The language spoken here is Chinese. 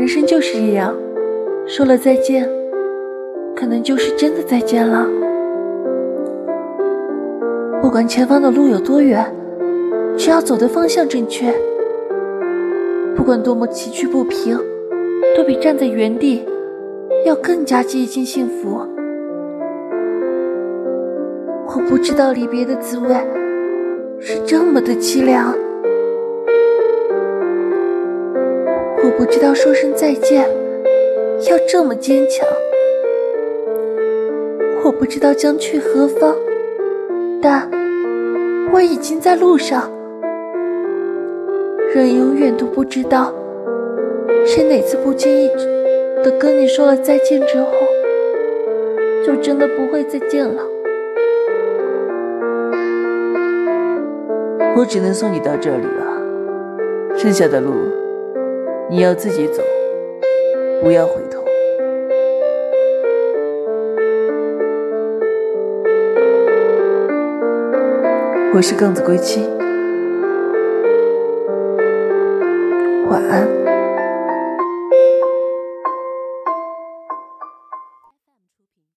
人生就是这样，说了再见，可能就是真的再见了。不管前方的路有多远，只要走的方向正确，不管多么崎岖不平，都比站在原地要更加接近幸福。我不知道离别的滋味是这么的凄凉。我不知道说声再见要这么坚强，我不知道将去何方，但我已经在路上。人永远都不知道，谁哪次不经意的跟你说了再见之后，就真的不会再见了。我只能送你到这里了，剩下的路。你要自己走，不要回头。我是更子归期，晚安。